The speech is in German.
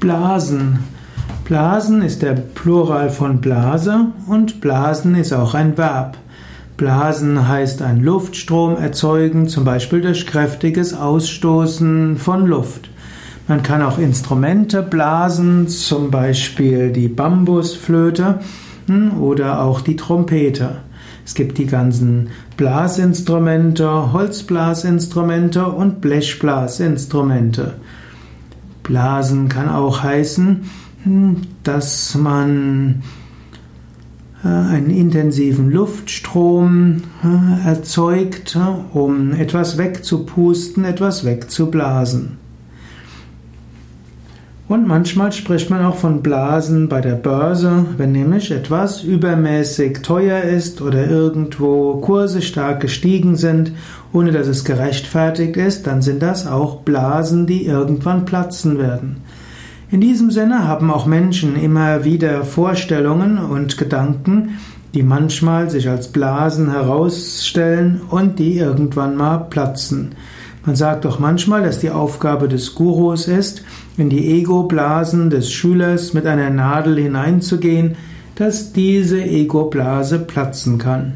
Blasen. Blasen ist der Plural von Blase und Blasen ist auch ein Verb. Blasen heißt ein Luftstrom erzeugen, zum Beispiel durch kräftiges Ausstoßen von Luft. Man kann auch Instrumente blasen, zum Beispiel die Bambusflöte hm, oder auch die Trompete. Es gibt die ganzen Blasinstrumente, Holzblasinstrumente und Blechblasinstrumente. Blasen kann auch heißen, hm, dass man äh, einen intensiven Luftstrom äh, erzeugt, um etwas wegzupusten, etwas wegzublasen. Und manchmal spricht man auch von Blasen bei der Börse, wenn nämlich etwas übermäßig teuer ist oder irgendwo Kurse stark gestiegen sind, ohne dass es gerechtfertigt ist, dann sind das auch Blasen, die irgendwann platzen werden. In diesem Sinne haben auch Menschen immer wieder Vorstellungen und Gedanken, die manchmal sich als Blasen herausstellen und die irgendwann mal platzen. Man sagt doch manchmal, dass die Aufgabe des Gurus ist, in die Ego-Blasen des Schülers mit einer Nadel hineinzugehen, dass diese Ego-Blase platzen kann.